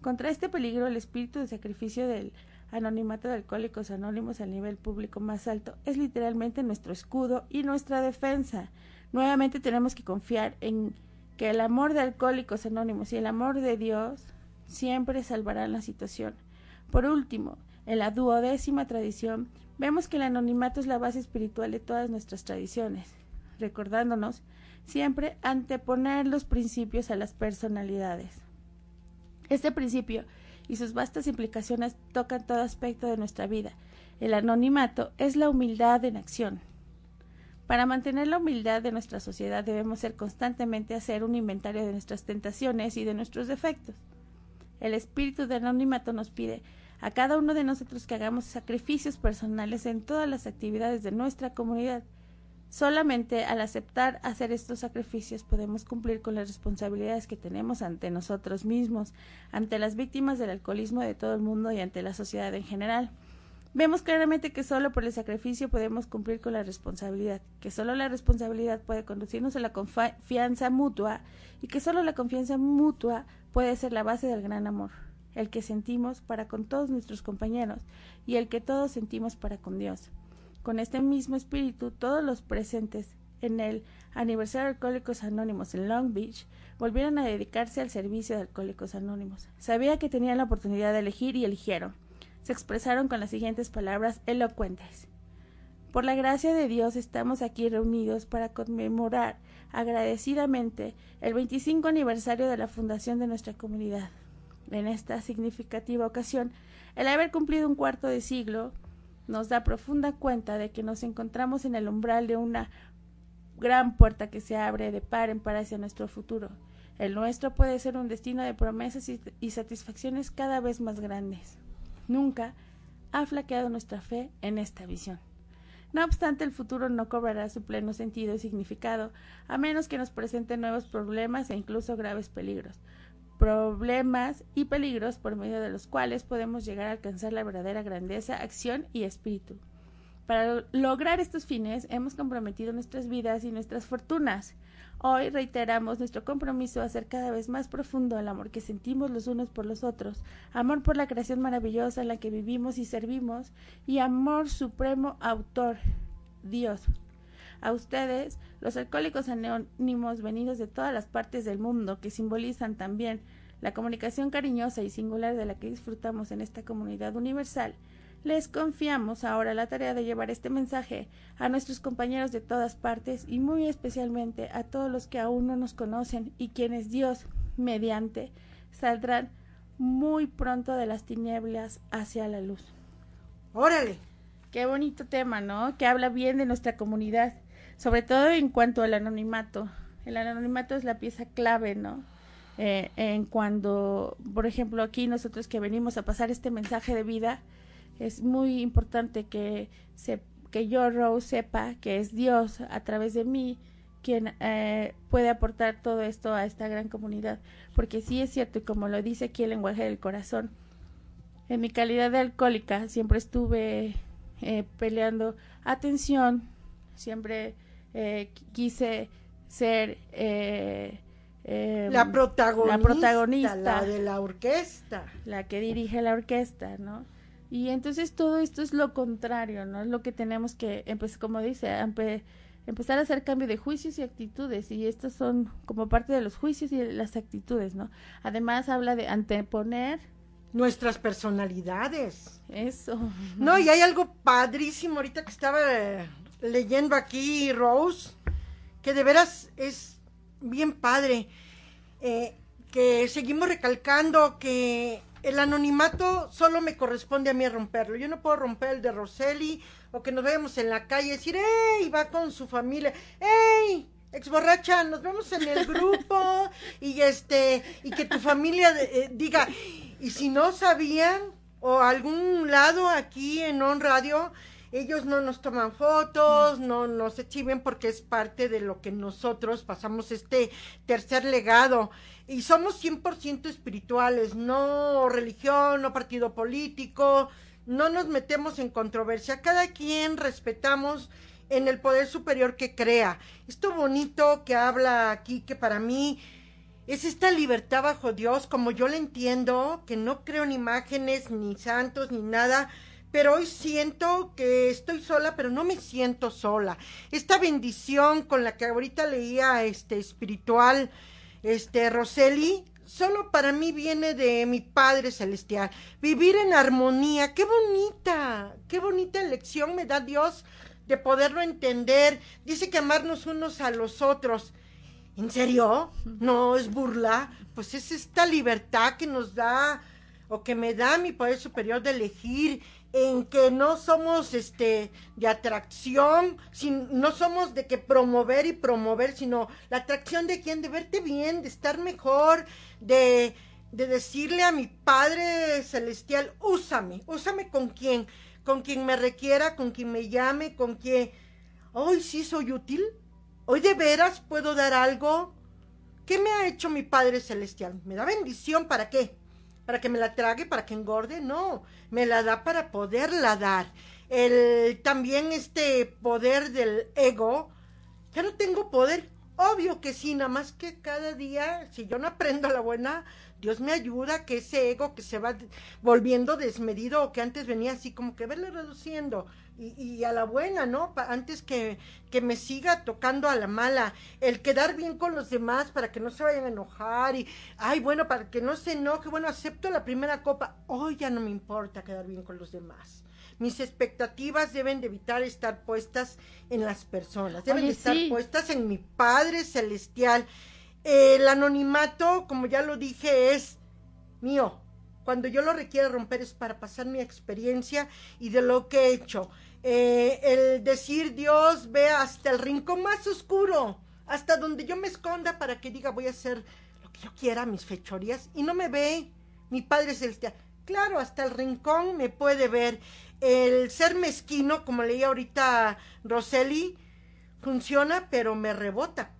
[SPEAKER 5] Contra este peligro, el espíritu de sacrificio del anonimato de alcohólicos anónimos al nivel público más alto es literalmente nuestro escudo y nuestra defensa. Nuevamente tenemos que confiar en que el amor de alcohólicos anónimos y el amor de Dios siempre salvarán la situación. Por último, en la duodécima tradición, vemos que el anonimato es la base espiritual de todas nuestras tradiciones recordándonos siempre anteponer los principios a las personalidades. Este principio y sus vastas implicaciones tocan todo aspecto de nuestra vida. El anonimato es la humildad en acción. Para mantener la humildad de nuestra sociedad debemos ser constantemente hacer un inventario de nuestras tentaciones y de nuestros defectos. El espíritu de anonimato nos pide a cada uno de nosotros que hagamos sacrificios personales en todas las actividades de nuestra comunidad Solamente al aceptar hacer estos sacrificios podemos cumplir con las responsabilidades que tenemos ante nosotros mismos, ante las víctimas del alcoholismo de todo el mundo y ante la sociedad en general. Vemos claramente que solo por el sacrificio podemos cumplir con la responsabilidad, que solo la responsabilidad puede conducirnos a la confianza mutua y que solo la confianza mutua puede ser la base del gran amor, el que sentimos para con todos nuestros compañeros y el que todos sentimos para con Dios. Con este mismo espíritu, todos los presentes en el aniversario de Alcohólicos Anónimos en Long Beach volvieron a dedicarse al servicio de Alcohólicos Anónimos. Sabía que tenían la oportunidad de elegir y eligieron. Se expresaron con las siguientes palabras elocuentes. Por la gracia de Dios estamos aquí reunidos para conmemorar agradecidamente el 25 aniversario de la fundación de nuestra comunidad. En esta significativa ocasión, el haber cumplido un cuarto de siglo nos da profunda cuenta de que nos encontramos en el umbral de una gran puerta que se abre de par en par hacia nuestro futuro. El nuestro puede ser un destino de promesas y, satisfacciones cada vez más grandes. Nunca ha flaqueado nuestra fe en esta visión. No obstante, el futuro no cobrará su pleno sentido y significado, a menos que nos presente nuevos problemas e incluso graves peligros. Problemas y peligros por medio de los cuales podemos llegar a alcanzar la verdadera grandeza, acción y espíritu. Para lograr estos fines hemos comprometido nuestras vidas y nuestras fortunas. Hoy reiteramos nuestro compromiso a hacer cada vez más profundo el amor que sentimos los unos por los otros, amor por la creación maravillosa en la que vivimos y servimos, y amor supremo autor, Dios. A ustedes, los alcohólicos anónimos venidos de todas las partes del mundo, que simbolizan también la comunicación cariñosa y singular de la que disfrutamos en esta comunidad universal, les confiamos ahora la tarea de llevar este mensaje a nuestros compañeros de todas partes y muy especialmente a todos los que aún no nos conocen y quienes Dios, mediante, saldrán muy pronto de las tinieblas hacia la luz.
[SPEAKER 4] Órale.
[SPEAKER 5] Qué bonito tema, ¿no? Que habla bien de nuestra comunidad, sobre todo en cuanto al anonimato. El anonimato es la pieza clave, ¿no? Eh, en cuando, por ejemplo, aquí nosotros que venimos a pasar este mensaje de vida, es muy importante que, se, que yo, Rose, sepa que es Dios a través de mí quien eh, puede aportar todo esto a esta gran comunidad. Porque sí es cierto, y como lo dice aquí el lenguaje del corazón, en mi calidad de alcohólica siempre estuve eh, peleando atención, siempre eh, quise ser
[SPEAKER 4] em, la protagonista,
[SPEAKER 5] la protagonista,
[SPEAKER 4] la de la orquesta,
[SPEAKER 5] la que dirige la orquesta, ¿no? Y entonces todo esto es lo contrario, ¿no? Es lo que tenemos que, pues como dice, empezar a hacer cambio de juicios y actitudes. Y estos son como parte de los juicios y las actitudes, ¿no? Además habla de anteponer
[SPEAKER 4] nuestras personalidades.
[SPEAKER 5] Eso.
[SPEAKER 4] No, y hay algo padrísimo ahorita que estaba eh, leyendo aquí, Rose, que de veras es bien padre, eh, que seguimos recalcando que el anonimato solo me corresponde a mí romperlo. Yo no puedo romper el de Roseli o que nos veamos en la calle decir, ¡ey! Va con su familia, ¡ey! Ex borracha, nos vemos en el grupo y este, y que tu familia eh, diga, y si no sabían, o algún lado aquí en On Radio, ellos no nos toman fotos, no nos exhiben porque es parte de lo que nosotros pasamos este tercer legado y somos 100% espirituales, no religión, no partido político, no nos metemos en controversia, cada quien respetamos en el poder superior que crea. Esto bonito que habla aquí, que para mí es esta libertad bajo Dios, como yo le entiendo, que no creo en imágenes, ni santos, ni nada, pero hoy siento que estoy sola, pero no me siento sola. Esta bendición con la que ahorita leía este espiritual, este, Roseli, solo para mí viene de mi Padre Celestial. Vivir en armonía, qué bonita, qué bonita lección me da Dios de poderlo entender. Dice que amarnos unos a los otros. ¿En serio? ¿No es burla? Pues es esta libertad que nos da o que me da mi poder superior de elegir en que no somos este de atracción, sin, no somos de que promover y promover, sino la atracción de quién, de verte bien, de estar mejor, de, de decirle a mi Padre Celestial, úsame, úsame con quien, con quien me requiera, con quien me llame, con quien, hoy sí soy útil, hoy de veras puedo dar algo. ¿Qué me ha hecho mi Padre Celestial? ¿Me da bendición para qué? Para que me la trague, para que engorde, no, me la da para poderla dar. El también este poder del ego, ya no tengo poder, obvio que sí, nada más que cada día, si yo no aprendo a la buena, Dios me ayuda que ese ego que se va volviendo desmedido o que antes venía así como que verle reduciendo y, y a la buena, ¿no? antes que, que me siga tocando a la mala, el quedar bien con los demás para que no se vayan a enojar y, ay, bueno, para que no se enoje, bueno, acepto la primera copa, hoy ya no me importa quedar bien con los demás. Mis expectativas deben de evitar estar puestas en las personas, deben de estar puestas en mi Padre Celestial el anonimato, como ya lo dije, es mío. Cuando yo lo requiero romper es para pasar mi experiencia y de lo que he hecho. Eh, el decir Dios ve hasta el rincón más oscuro, hasta donde yo me esconda para que diga voy a hacer lo que yo quiera, mis fechorías, y no me ve mi Padre Celestial. Claro, hasta el rincón me puede ver. El ser mezquino, como leía ahorita Roseli, funciona, pero me rebota.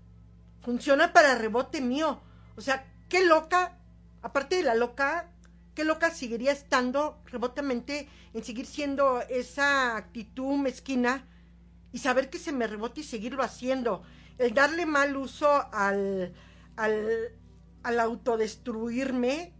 [SPEAKER 4] Funciona para rebote mío. O sea, qué loca, aparte de la loca, qué loca seguiría estando rebotamente en seguir siendo esa actitud mezquina y saber que se me rebota y seguirlo haciendo. El darle mal uso al, al, al autodestruirme.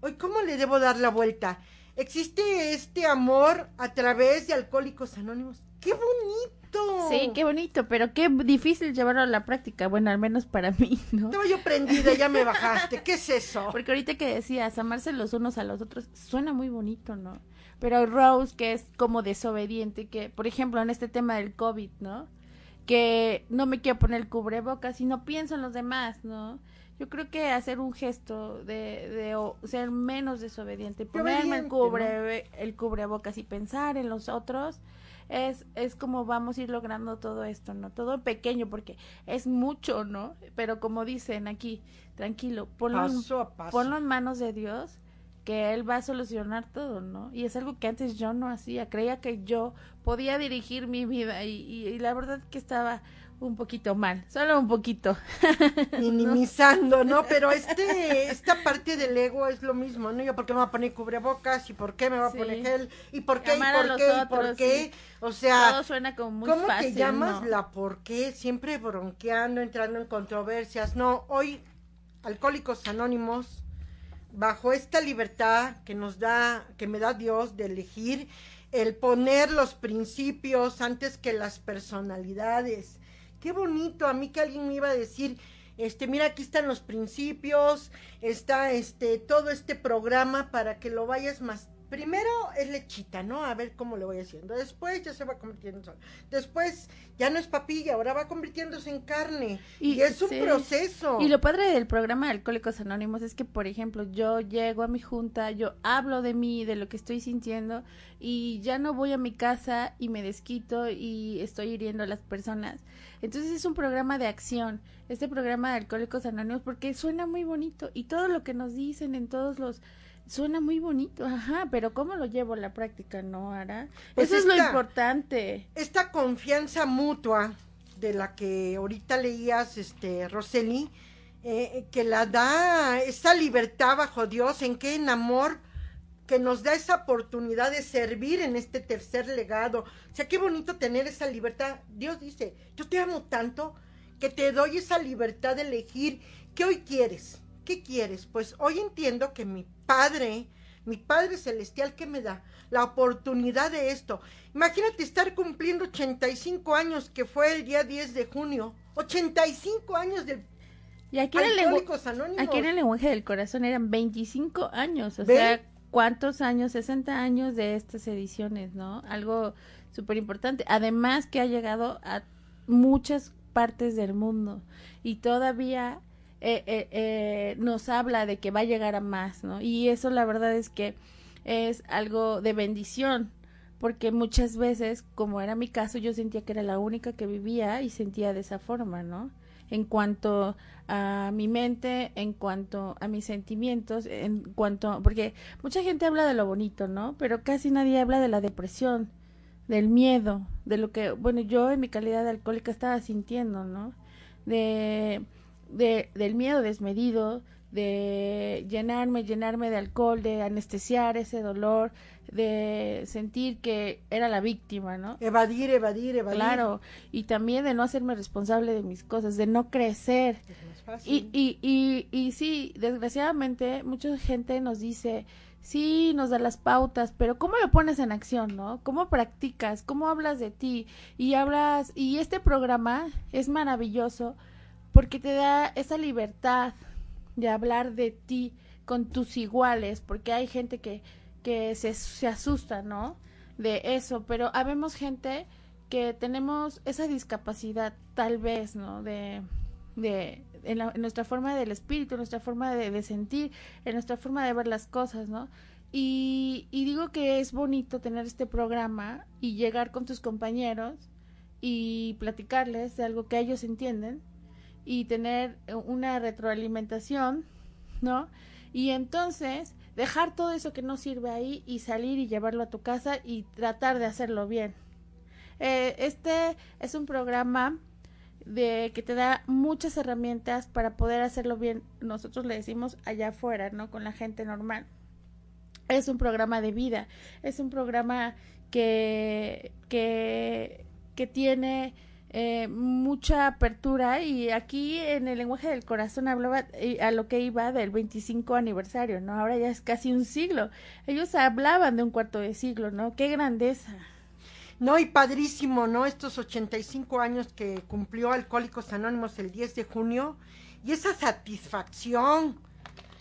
[SPEAKER 4] Hoy, ¿cómo le debo dar la vuelta? Existe este amor a través de Alcohólicos Anónimos. ¡Qué bonito!
[SPEAKER 5] Sí, qué bonito, pero qué difícil llevarlo a la práctica. Bueno, al menos para mí, ¿no?
[SPEAKER 4] Estaba yo prendida, ya me bajaste. ¿Qué es eso?
[SPEAKER 5] Porque ahorita que decías, amarse los unos a los otros, suena muy bonito, ¿no? Pero Rose, que es como desobediente, que, por ejemplo, en este tema del COVID, ¿no? Que no me quiero poner el cubrebocas y no pienso en los demás, ¿no? Yo creo que hacer un gesto de, de o, ser menos desobediente, ponerme el, cubre, el cubrebocas y pensar en los otros, es, es como vamos a ir logrando todo esto, ¿no? Todo pequeño, porque es mucho, ¿no? Pero como dicen aquí, tranquilo, ponlo,
[SPEAKER 4] Paso a paso.
[SPEAKER 5] ponlo en manos de Dios, que Él va a solucionar todo, ¿no? Y es algo que antes yo no hacía, creía que yo podía dirigir mi vida y, y, y la verdad que estaba un poquito mal, solo un poquito.
[SPEAKER 4] Minimizando, ¿no? Pero este, esta parte del ego es lo mismo, ¿no? Yo, ¿por qué me voy a poner cubrebocas? ¿Y por qué me voy a poner gel? ¿Y por qué? ¿Y por qué? ¿Y por qué?
[SPEAKER 5] sí.
[SPEAKER 4] O sea,
[SPEAKER 5] todo suena como muy
[SPEAKER 4] ¿cómo
[SPEAKER 5] fácil,
[SPEAKER 4] te llamas
[SPEAKER 5] ¿no?
[SPEAKER 4] la por qué? Siempre bronqueando, entrando en controversias. No, hoy, Alcohólicos Anónimos, bajo esta libertad que nos da, que me da Dios de elegir, el poner los principios antes que las personalidades. Qué bonito, a mí que alguien me iba a decir, este, mira, aquí están los principios, está este, todo este programa para que lo vayas más. Primero es lechita, ¿no? A ver cómo le voy haciendo. Después ya se va convirtiendo en sol. Después ya no es papilla, ahora va convirtiéndose en carne. Y, es un
[SPEAKER 5] sí.
[SPEAKER 4] proceso.
[SPEAKER 5] Y lo padre del programa de Alcohólicos Anónimos es que, por ejemplo, yo llego a mi junta, yo hablo de mí, de lo que estoy sintiendo, y ya no voy a mi casa y me desquito y estoy hiriendo a las personas. Entonces es un programa de acción, este programa de Alcohólicos Anónimos, porque suena muy bonito y todo lo que nos dicen en todos los suena muy bonito, ajá, pero ¿cómo lo llevo a la práctica, no, Ara?
[SPEAKER 4] Pues
[SPEAKER 5] Eso es lo importante.
[SPEAKER 4] esta confianza mutua de la que ahorita leías, este, Roseli, eh, que la da esa libertad bajo Dios, en que en amor, que nos da esa oportunidad de servir en este tercer legado. O sea, qué bonito tener esa libertad. Dios dice, yo te amo tanto que te doy esa libertad de elegir qué hoy quieres. ¿Qué quieres? Pues hoy entiendo que mi Padre, mi Padre Celestial, ¿qué me da? La oportunidad de esto. Imagínate estar cumpliendo 85 años, que fue el día 10 de junio. 85 años del
[SPEAKER 5] Y aquí en, el aquí en el lenguaje del corazón eran 25 años, o sea, ¿cuántos años? 60 años de estas ediciones, ¿no? Algo súper importante. Además que ha llegado a muchas partes del mundo y todavía eh, eh, eh, nos habla de que va a llegar a más, ¿no? Y eso la verdad es que es algo de bendición, porque muchas veces, como era mi caso, yo sentía que era la única que vivía y sentía de esa forma, ¿no? En cuanto a mi mente, en cuanto a mis sentimientos, en cuanto, porque mucha gente habla de lo bonito, ¿no? Pero casi nadie habla de la depresión, del miedo, de lo que, bueno, yo en mi calidad de alcohólica estaba sintiendo, ¿no? De, de del miedo desmedido, de llenarme, llenarme de alcohol, de anestesiar ese dolor, de sentir que era la víctima, ¿no?
[SPEAKER 4] Evadir, evadir, evadir.
[SPEAKER 5] Claro, y también de no hacerme responsable de mis cosas, de no crecer.
[SPEAKER 4] Es más fácil.
[SPEAKER 5] Y, y, y, y sí, desgraciadamente, mucha gente nos dice, sí, nos da las pautas, pero ¿cómo lo pones en acción, no? ¿Cómo practicas? ¿Cómo hablas de ti? Y hablas, y este programa es maravilloso porque te da esa libertad de hablar de ti con tus iguales, porque hay gente que, que se, se asusta, ¿no? De eso, pero habemos gente que tenemos esa discapacidad, tal vez, ¿no? De, de en, la- nuestra forma del espíritu, en nuestra forma de, sentir, en nuestra forma de ver las cosas, ¿no? Y digo que es bonito tener este programa y llegar con tus compañeros y platicarles de algo que ellos entienden y tener eh, una retroalimentación, ¿no? Y entonces dejar todo eso que no sirve ahí y salir y llevarlo a tu casa y tratar de hacerlo bien. Eh, este es un programa de que te da muchas herramientas para poder hacerlo bien. Nosotros le decimos allá afuera, ¿no? Con la gente normal. Es un programa de vida, es un programa que, que, que tiene eh, mucha apertura y aquí en el lenguaje del corazón hablaba eh, a lo que iba del 25 aniversario, ¿no? Ahora ya es casi un siglo. Ellos hablaban de un cuarto de siglo, ¿no? Qué grandeza.
[SPEAKER 4] No, y padrísimo, ¿no? Estos 85 años que cumplió Alcohólicos Anónimos el 10 de junio y esa satisfacción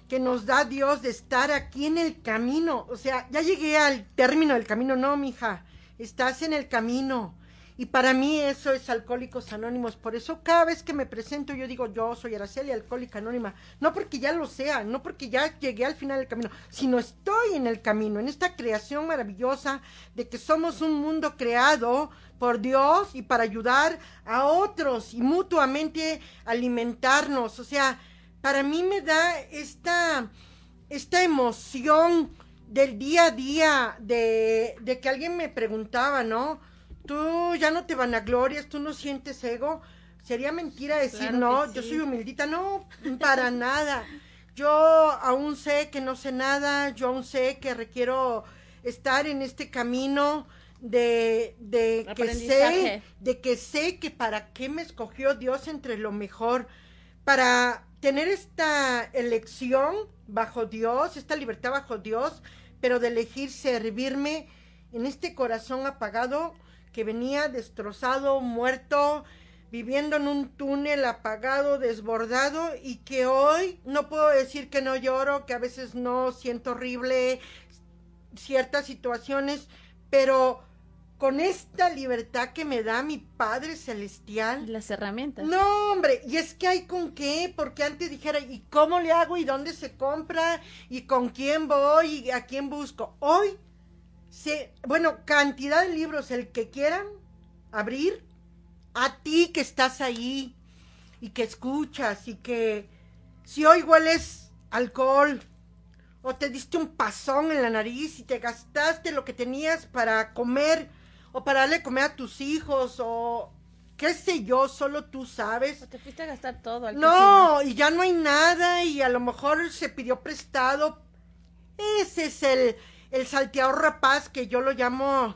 [SPEAKER 4] que nos da Dios de estar aquí en el camino. O sea, ya llegué al término del camino, no, mija, estás en el camino y para mí eso es Alcohólicos Anónimos. Por eso cada vez que me presento yo digo, yo soy Araceli, Alcohólica Anónima. No porque ya lo sea, no porque ya llegué al final del camino, sino estoy en el camino, en esta creación maravillosa de que somos un mundo creado por Dios y para ayudar a otros y mutuamente alimentarnos. O sea, para mí me da esta, esta emoción del día a día de, de que alguien me preguntaba, ¿no? Tú ya no te vanaglorias, tú no sientes ego. Sería mentira decir, no, yo soy humildita. No, para nada. Yo aún sé que no sé nada, yo aún sé que requiero estar en este camino de, de que sé, de que sé que para qué me escogió Dios entre lo mejor, para tener esta elección bajo Dios, esta libertad bajo Dios, pero de elegir servirme en este corazón apagado, que venía destrozado, muerto, viviendo en un túnel apagado, desbordado y que hoy no puedo decir que no lloro, que a veces no siento horrible ciertas situaciones, pero con esta libertad que me da mi Padre Celestial.
[SPEAKER 5] Las herramientas.
[SPEAKER 4] No, hombre, y es que hay con qué, porque antes dijera, ¿y cómo le hago? ¿Y dónde se compra? ¿Y con quién voy? ¿Y a quién busco? Hoy Bueno, cantidad de libros, el que quieran abrir, a ti que estás ahí y que escuchas y que si hoy hueles alcohol o te diste un pasón en la nariz y te gastaste lo que tenías para comer o para darle comer a tus hijos o qué sé yo, solo tú sabes.
[SPEAKER 5] O te fuiste a gastar todo.
[SPEAKER 4] Al no, y ya no hay nada y a lo mejor se pidió prestado. Ese es el, el salteador rapaz, que yo lo llamo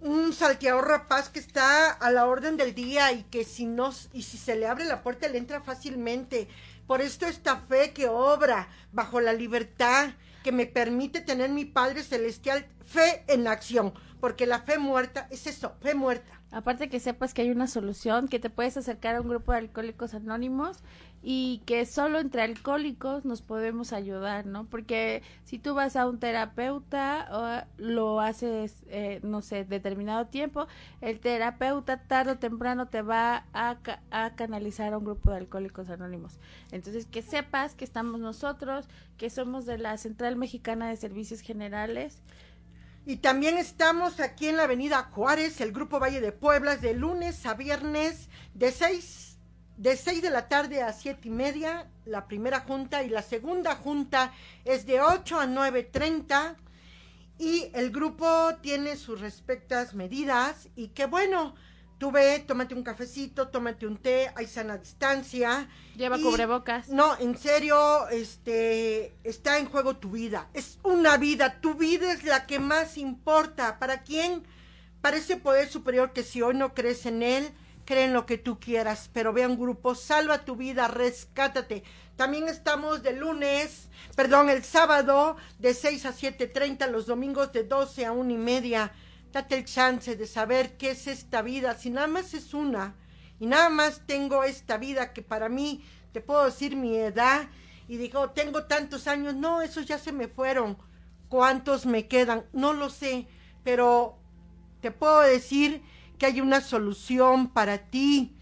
[SPEAKER 4] un salteador rapaz que está a la orden del día y que si no, y si se le abre la puerta le entra fácilmente. Por esto esta fe que obra bajo la libertad que me permite tener mi Padre Celestial, fe en acción, porque la fe muerta es eso, fe muerta.
[SPEAKER 5] Aparte que sepas que hay una solución, que te puedes acercar a un grupo de alcohólicos anónimos y que solo entre alcohólicos nos podemos ayudar, ¿no? Porque si tú vas a un terapeuta o lo haces, eh, no sé, determinado tiempo, el terapeuta tarde o temprano te va a, a canalizar a un grupo de alcohólicos anónimos. Entonces, que sepas que estamos nosotros, que somos de la Central Mexicana de Servicios Generales,
[SPEAKER 4] y también estamos aquí en la Avenida Juárez, el Grupo Valle de Pueblas, de lunes a viernes, de 6 de, seis de la tarde a siete y media, la primera junta, y la segunda junta es de 8 a 9.30. Y el grupo tiene sus respectas medidas y que bueno, Tú ve, tómate un cafecito, tómate un té, hay sana distancia.
[SPEAKER 5] Lleva cubrebocas.
[SPEAKER 4] No, en serio, este, está en juego tu vida. Es una vida, tu vida es la que más importa. ¿Para quién? Para ese poder superior que si hoy no crees en él, cree en lo que tú quieras. Pero ve un grupo, salva tu vida, rescátate. También estamos de lunes, perdón, el sábado de 6 a 7.30, los domingos de 12 a una y media date el chance de saber qué es esta vida, si nada más es una, y nada más tengo esta vida que para mí, te puedo decir mi edad, y digo, tengo tantos años, no, esos ya se me fueron, ¿cuántos me quedan? No lo sé, pero te puedo decir que hay una solución para ti,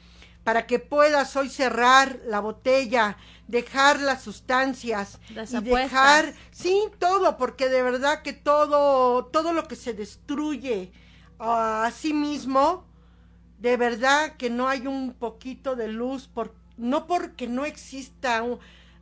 [SPEAKER 4] para que puedas hoy cerrar la botella, dejar las sustancias y dejar, sí, todo, porque de verdad que todo, todo lo que se destruye a sí mismo, de verdad que no hay un poquito de luz, por, no porque no exista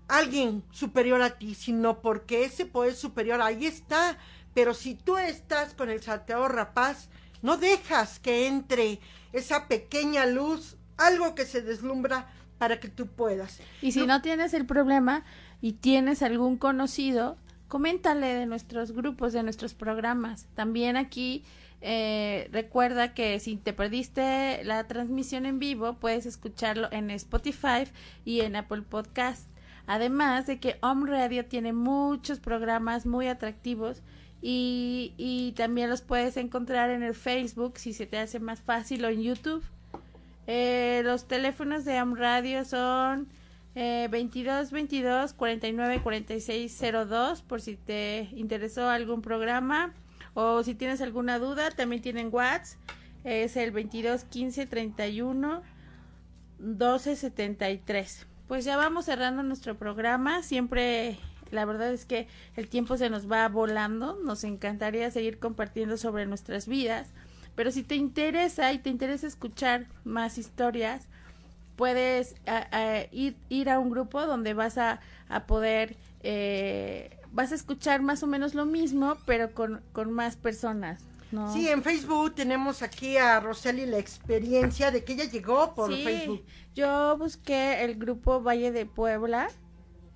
[SPEAKER 4] alguien superior a ti, sino porque ese poder superior ahí está. Pero si tú estás con el salteador rapaz, no dejas que entre esa pequeña luz, algo que se deslumbra para que tú puedas.
[SPEAKER 5] Y si no tienes el problema y tienes algún conocido, coméntale de nuestros grupos, de nuestros programas. También aquí eh, recuerda que si te perdiste la transmisión en vivo, puedes escucharlo en Spotify y en Apple Podcast. Además de que Home Radio tiene muchos programas muy atractivos y, y, también los puedes encontrar en el Facebook si se te hace más fácil o en YouTube. Eh, los teléfonos de Home Radio son eh, 22 22 49 46 02 por si te interesó algún programa. O si tienes alguna duda, también tienen WhatsApp, es el 22 15 31 12 73. Pues ya vamos cerrando nuestro programa, siempre la verdad es que el tiempo se nos va volando, nos encantaría seguir compartiendo sobre nuestras vidas, pero si te interesa y te interesa escuchar más historias, puedes ir, ir a un grupo donde vas a, a poder eh, vas a escuchar más o menos lo mismo, pero con, con más personas. ¿no?
[SPEAKER 4] Sí, en Facebook tenemos aquí a Roseli la experiencia de que ella llegó por
[SPEAKER 5] sí,
[SPEAKER 4] Facebook.
[SPEAKER 5] Yo busqué el grupo Valle de Puebla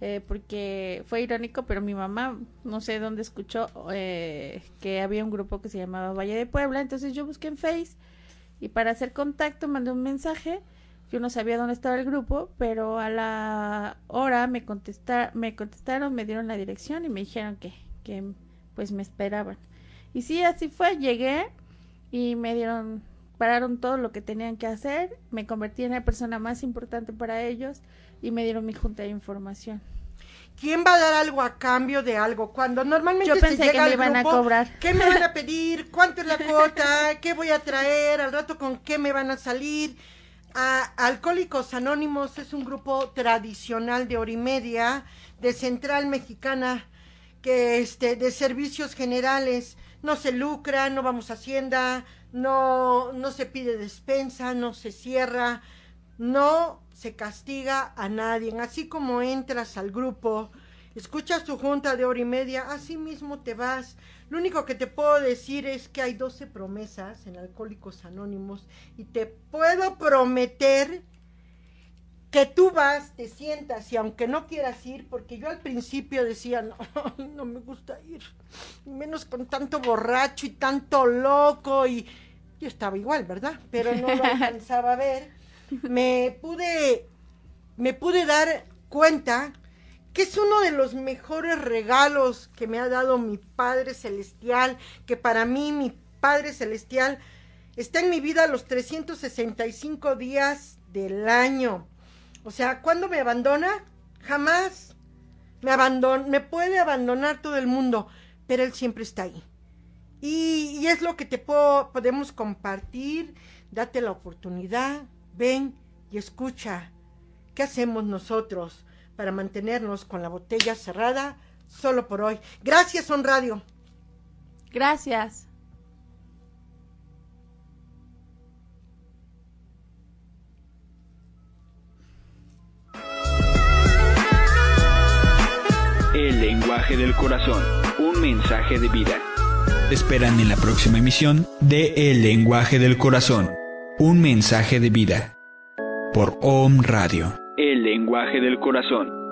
[SPEAKER 5] eh, porque fue irónico, pero mi mamá no sé dónde escuchó eh, que había un grupo que se llamaba Valle de Puebla, entonces yo busqué en Face y para hacer contacto mandé un mensaje. Yo no sabía dónde estaba el grupo, pero a la hora me, contestar, me contestaron, me dieron la dirección y me dijeron que, que pues me esperaban. Y sí, así fue, llegué y me dieron, pararon todo lo que tenían que hacer, me convertí en la persona más importante para ellos y me dieron mi junta de información.
[SPEAKER 4] ¿Quién va a dar algo a cambio de algo? Cuando normalmente
[SPEAKER 5] Yo pensé
[SPEAKER 4] se llega
[SPEAKER 5] que me
[SPEAKER 4] al
[SPEAKER 5] iban a cobrar.
[SPEAKER 4] ¿Qué me van a pedir? ¿Cuánto es la cuota? ¿Qué voy a traer? ¿Al rato con qué me van a salir? a Alcohólicos Anónimos es un grupo tradicional de hora y media de Central Mexicana que este de servicios generales no se lucra, no vamos a Hacienda, no no se pide despensa, no se cierra, no se castiga a nadie. Así como entras al grupo, escuchas tu junta de hora y media, así mismo te vas. Lo único que te puedo decir es que hay 12 promesas en Alcohólicos Anónimos y te puedo prometer que tú vas, te sientas y aunque no quieras ir, porque yo al principio decía, no, no me gusta ir, menos con tanto borracho y tanto loco y yo estaba igual, ¿verdad? Pero no lo alcanzaba a ver. Me pude, me pude dar cuenta que es uno de los mejores regalos que me ha dado mi Padre Celestial, que para mí mi Padre Celestial está en mi vida los 365 días del año. O sea, cuando me abandona? Jamás. Me abandona, me puede abandonar todo el mundo, pero Él siempre está ahí. Y, y es lo que te puedo, podemos compartir, date la oportunidad, ven y escucha. ¿Qué hacemos nosotros? para mantenernos con la botella cerrada solo por hoy. Gracias, On Radio.
[SPEAKER 5] Gracias.
[SPEAKER 2] El lenguaje del corazón, un mensaje de vida. Te esperan en la próxima emisión de El lenguaje del corazón, un mensaje de vida. Por OM Radio. El lenguaje del corazón.